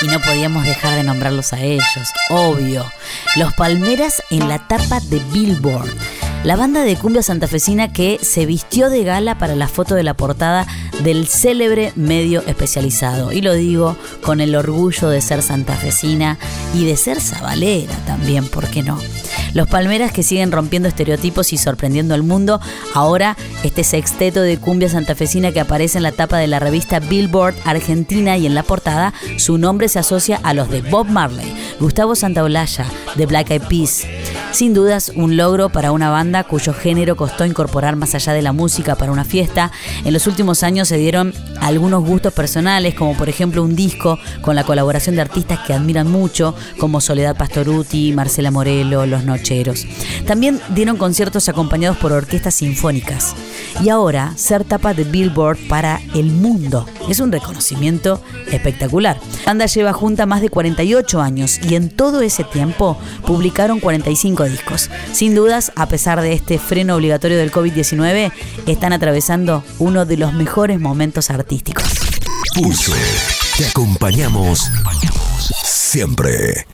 Y no podíamos dejar de nombrarlos a ellos, obvio. Los Palmeras en la tapa de Billboard. La banda de cumbia santafesina que se vistió de gala para la foto de la portada del célebre medio especializado. Y lo digo con el orgullo de ser santafesina y de ser sabalera también, ¿por qué no? Los Palmeras que siguen rompiendo estereotipos y sorprendiendo al mundo. Ahora este sexteto de cumbia santafesina que aparece en la tapa de la revista Billboard Argentina y en la portada, su nombre se asocia a los de Bob Marley, Gustavo Santaolalla, de Black Eyed Peas. Sin dudas, un logro para una banda cuyo género costó incorporar más allá de la música para una fiesta. En los últimos años se dieron algunos gustos personales, como por ejemplo un disco con la colaboración de artistas que admiran mucho, como Soledad Pastoruti, Marcela Morelo, Los Nocheros. También dieron conciertos acompañados por orquestas sinfónicas. Y ahora, ser tapa de Billboard para el mundo es un reconocimiento espectacular. La banda lleva junta más de 48 años y en todo ese tiempo publicaron 45 discos. Sin dudas, a pesar de este freno obligatorio del COVID-19, están atravesando uno de los mejores momentos artísticos. Pulso. Te acompañamos siempre.